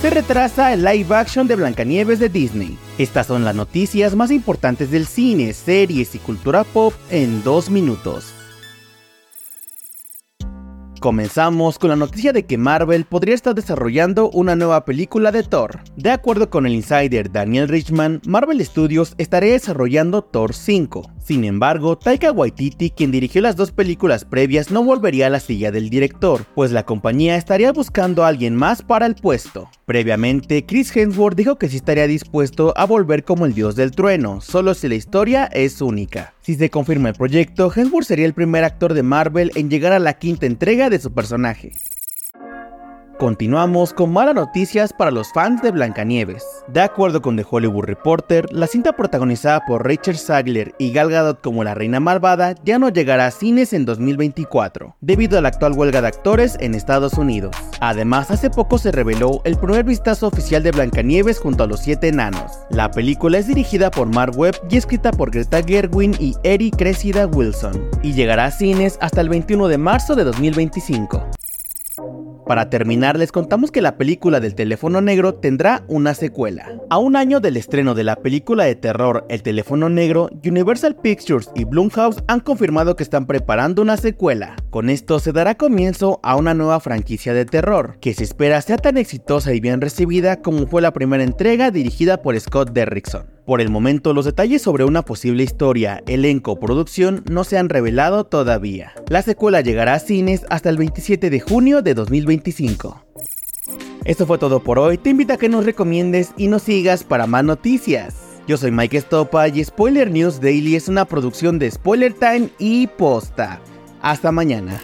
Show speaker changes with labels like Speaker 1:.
Speaker 1: se retrasa el live action de Blancanieves de Disney. Estas son las noticias más importantes del cine, series y cultura pop en dos minutos. Comenzamos con la noticia de que Marvel podría estar desarrollando una nueva película de Thor. De acuerdo con el insider Daniel Richman, Marvel Studios estaría desarrollando Thor 5. Sin embargo, Taika Waititi, quien dirigió las dos películas previas, no volvería a la silla del director, pues la compañía estaría buscando a alguien más para el puesto. Previamente, Chris Hemsworth dijo que sí estaría dispuesto a volver como el dios del trueno, solo si la historia es única. Si se confirma el proyecto, Hemsworth sería el primer actor de Marvel en llegar a la quinta entrega de su personaje. Continuamos con malas noticias para los fans de Blancanieves. De acuerdo con The Hollywood Reporter, la cinta protagonizada por Rachel Sagler y Gal Gadot como la reina malvada ya no llegará a cines en 2024, debido a la actual huelga de actores en Estados Unidos. Además, hace poco se reveló el primer vistazo oficial de Blancanieves junto a los siete enanos. La película es dirigida por Mark Webb y escrita por Greta Gerwin y Eric Cressida Wilson, y llegará a cines hasta el 21 de marzo de 2025. Para terminar, les contamos que la película del teléfono negro tendrá una secuela. A un año del estreno de la película de terror El teléfono negro, Universal Pictures y Blumhouse han confirmado que están preparando una secuela. Con esto se dará comienzo a una nueva franquicia de terror, que se espera sea tan exitosa y bien recibida como fue la primera entrega dirigida por Scott Derrickson. Por el momento, los detalles sobre una posible historia, elenco o producción no se han revelado todavía. La secuela llegará a cines hasta el 27 de junio de 2025. Esto fue todo por hoy, te invito a que nos recomiendes y nos sigas para más noticias. Yo soy Mike Estopa y Spoiler News Daily es una producción de Spoiler Time y Posta. Hasta mañana.